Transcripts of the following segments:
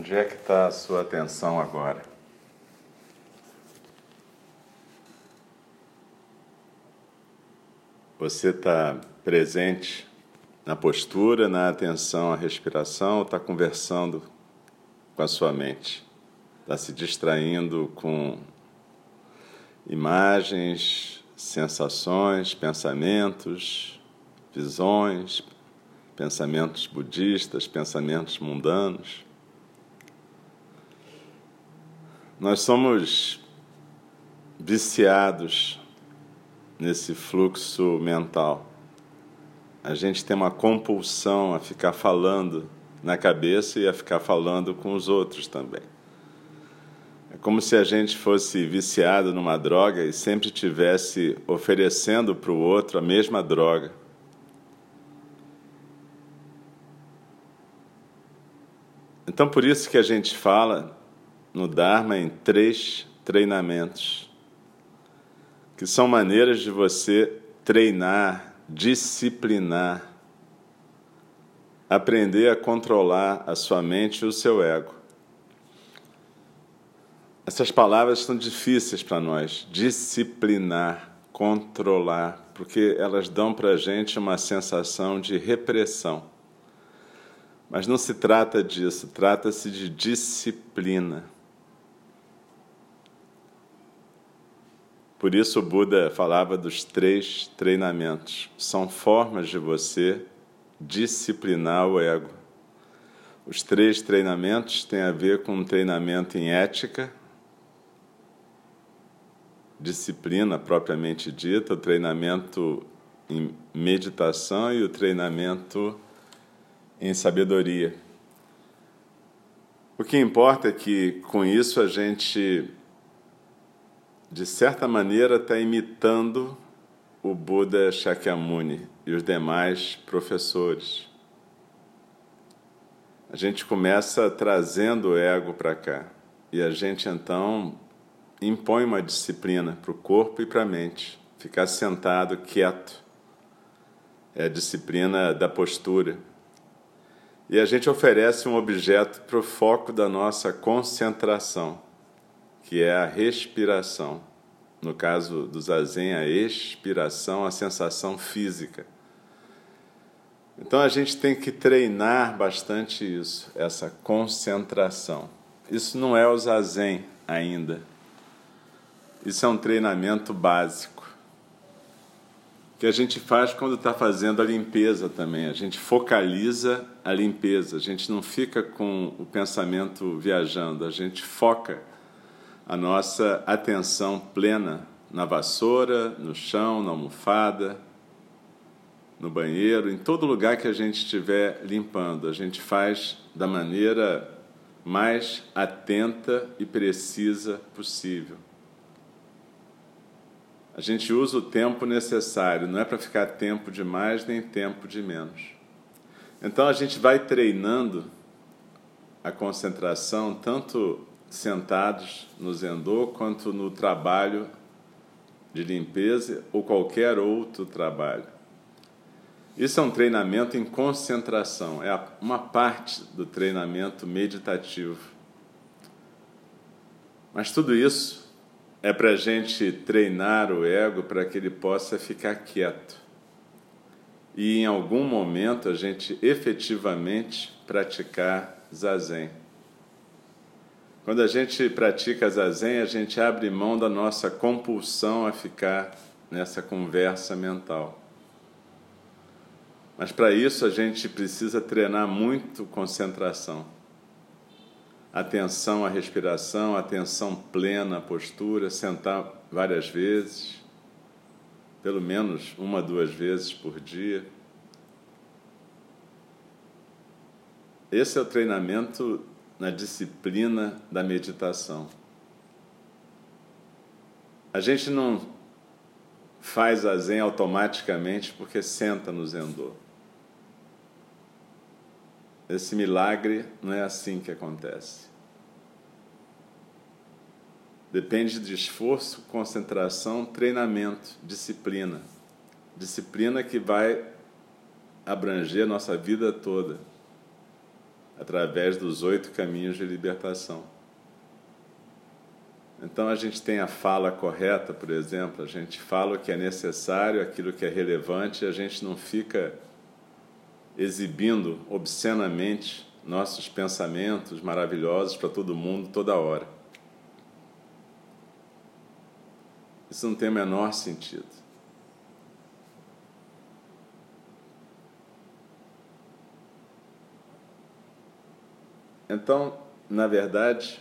Onde é que está a sua atenção agora? Você está presente na postura, na atenção à respiração, ou está conversando com a sua mente? Está se distraindo com imagens, sensações, pensamentos, visões, pensamentos budistas, pensamentos mundanos? Nós somos viciados nesse fluxo mental. A gente tem uma compulsão a ficar falando na cabeça e a ficar falando com os outros também. É como se a gente fosse viciado numa droga e sempre tivesse oferecendo para o outro a mesma droga. Então, por isso que a gente fala no Dharma em três treinamentos, que são maneiras de você treinar, disciplinar, aprender a controlar a sua mente e o seu ego. Essas palavras são difíceis para nós, disciplinar, controlar, porque elas dão para a gente uma sensação de repressão. Mas não se trata disso, trata-se de disciplina. Por isso o Buda falava dos três treinamentos. São formas de você disciplinar o ego. Os três treinamentos têm a ver com um treinamento em ética, disciplina propriamente dita, o treinamento em meditação e o treinamento em sabedoria. O que importa é que com isso a gente de certa maneira, está imitando o Buda Shakyamuni e os demais professores. A gente começa trazendo o ego para cá e a gente então impõe uma disciplina para o corpo e para a mente. Ficar sentado, quieto. É a disciplina da postura. E a gente oferece um objeto para o foco da nossa concentração que é a respiração. No caso do zazen, a expiração, a sensação física. Então a gente tem que treinar bastante isso, essa concentração. Isso não é o zazen ainda. Isso é um treinamento básico que a gente faz quando está fazendo a limpeza também. A gente focaliza a limpeza. A gente não fica com o pensamento viajando. A gente foca a nossa atenção plena na vassoura, no chão, na almofada, no banheiro, em todo lugar que a gente estiver limpando. A gente faz da maneira mais atenta e precisa possível. A gente usa o tempo necessário, não é para ficar tempo de mais nem tempo de menos. Então a gente vai treinando a concentração tanto sentados no Zendô quanto no trabalho de limpeza ou qualquer outro trabalho. Isso é um treinamento em concentração, é uma parte do treinamento meditativo. Mas tudo isso é para a gente treinar o ego para que ele possa ficar quieto. E em algum momento a gente efetivamente praticar zazen. Quando a gente pratica zazen, a gente abre mão da nossa compulsão a ficar nessa conversa mental. Mas para isso a gente precisa treinar muito concentração. Atenção à respiração, atenção plena à postura, sentar várias vezes, pelo menos uma, duas vezes por dia. Esse é o treinamento na disciplina da meditação. A gente não faz a Zen automaticamente porque senta no Zendô. Esse milagre não é assim que acontece. Depende de esforço, concentração, treinamento, disciplina. Disciplina que vai abranger nossa vida toda. Através dos oito caminhos de libertação. Então a gente tem a fala correta, por exemplo, a gente fala o que é necessário, aquilo que é relevante, a gente não fica exibindo obscenamente nossos pensamentos maravilhosos para todo mundo toda hora. Isso não tem o menor sentido. Então, na verdade,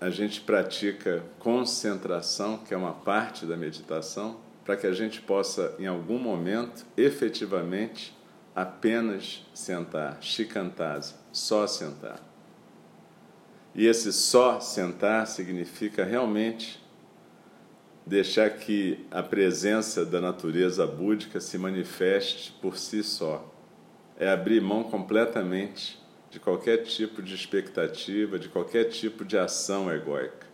a gente pratica concentração, que é uma parte da meditação, para que a gente possa, em algum momento, efetivamente, apenas sentar, shikantasa, só sentar. E esse só sentar significa realmente deixar que a presença da natureza búdica se manifeste por si só. É abrir mão completamente de qualquer tipo de expectativa, de qualquer tipo de ação egóica.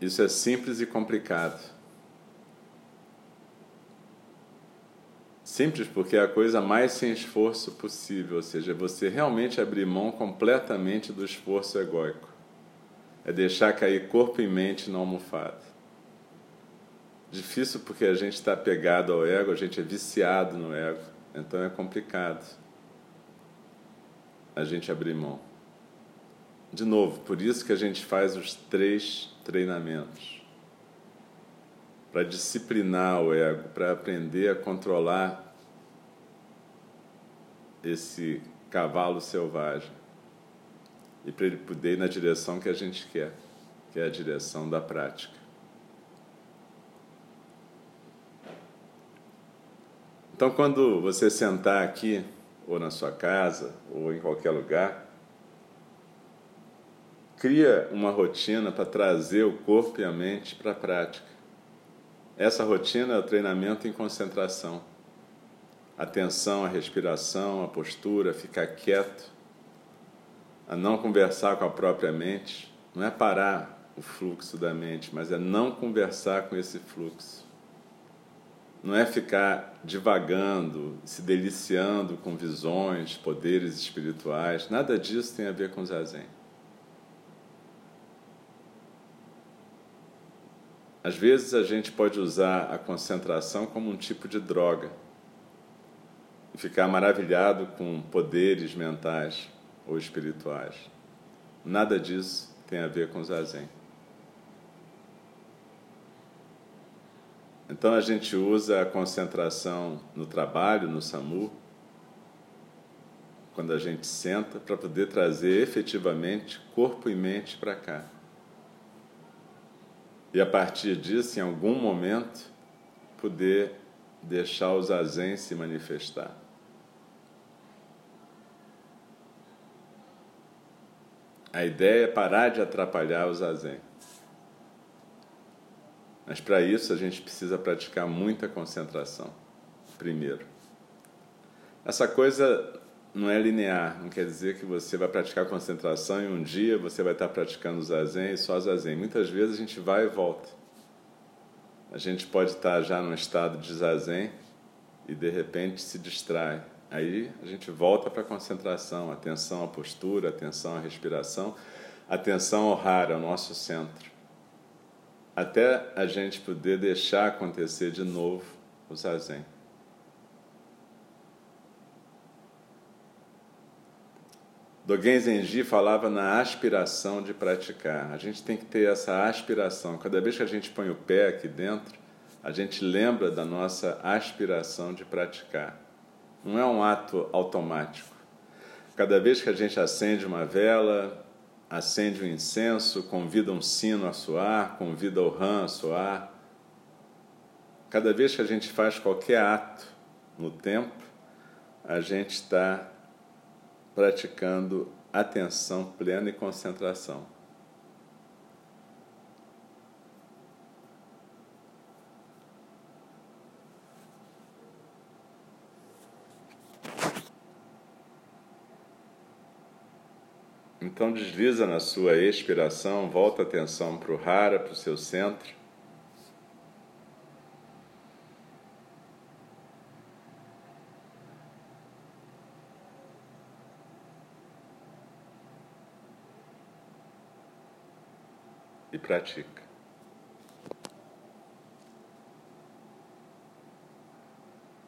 Isso é simples e complicado. Simples porque é a coisa mais sem esforço possível, ou seja, você realmente abrir mão completamente do esforço egóico. É deixar cair corpo e mente na almofada. Difícil porque a gente está pegado ao ego, a gente é viciado no ego. Então é complicado a gente abrir mão. De novo, por isso que a gente faz os três treinamentos para disciplinar o ego, para aprender a controlar esse cavalo selvagem e para ele poder ir na direção que a gente quer, que é a direção da prática. Então, quando você sentar aqui, ou na sua casa, ou em qualquer lugar, cria uma rotina para trazer o corpo e a mente para a prática. Essa rotina é o treinamento em concentração. Atenção à respiração, à postura, ficar quieto, a não conversar com a própria mente. Não é parar o fluxo da mente, mas é não conversar com esse fluxo não é ficar divagando, se deliciando com visões, poderes espirituais, nada disso tem a ver com zazen. Às vezes a gente pode usar a concentração como um tipo de droga e ficar maravilhado com poderes mentais ou espirituais. Nada disso tem a ver com zazen. Então a gente usa a concentração no trabalho, no SAMU, quando a gente senta, para poder trazer efetivamente corpo e mente para cá. E a partir disso, em algum momento, poder deixar o zazen se manifestar. A ideia é parar de atrapalhar o zazen. Mas para isso a gente precisa praticar muita concentração, primeiro. Essa coisa não é linear, não quer dizer que você vai praticar concentração e um dia você vai estar praticando zazen e só zazen. Muitas vezes a gente vai e volta. A gente pode estar já num estado de zazen e de repente se distrai. Aí a gente volta para a concentração, atenção à postura, atenção à respiração, atenção ao hara, ao nosso centro até a gente poder deixar acontecer de novo o zazen. Dogen Zenji falava na aspiração de praticar. A gente tem que ter essa aspiração. Cada vez que a gente põe o pé aqui dentro, a gente lembra da nossa aspiração de praticar. Não é um ato automático. Cada vez que a gente acende uma vela, acende um incenso, convida um sino a soar, convida o rã a soar. Cada vez que a gente faz qualquer ato no templo, a gente está praticando atenção plena e concentração. Então desliza na sua expiração, volta a atenção para o rara, para o seu centro. E pratica.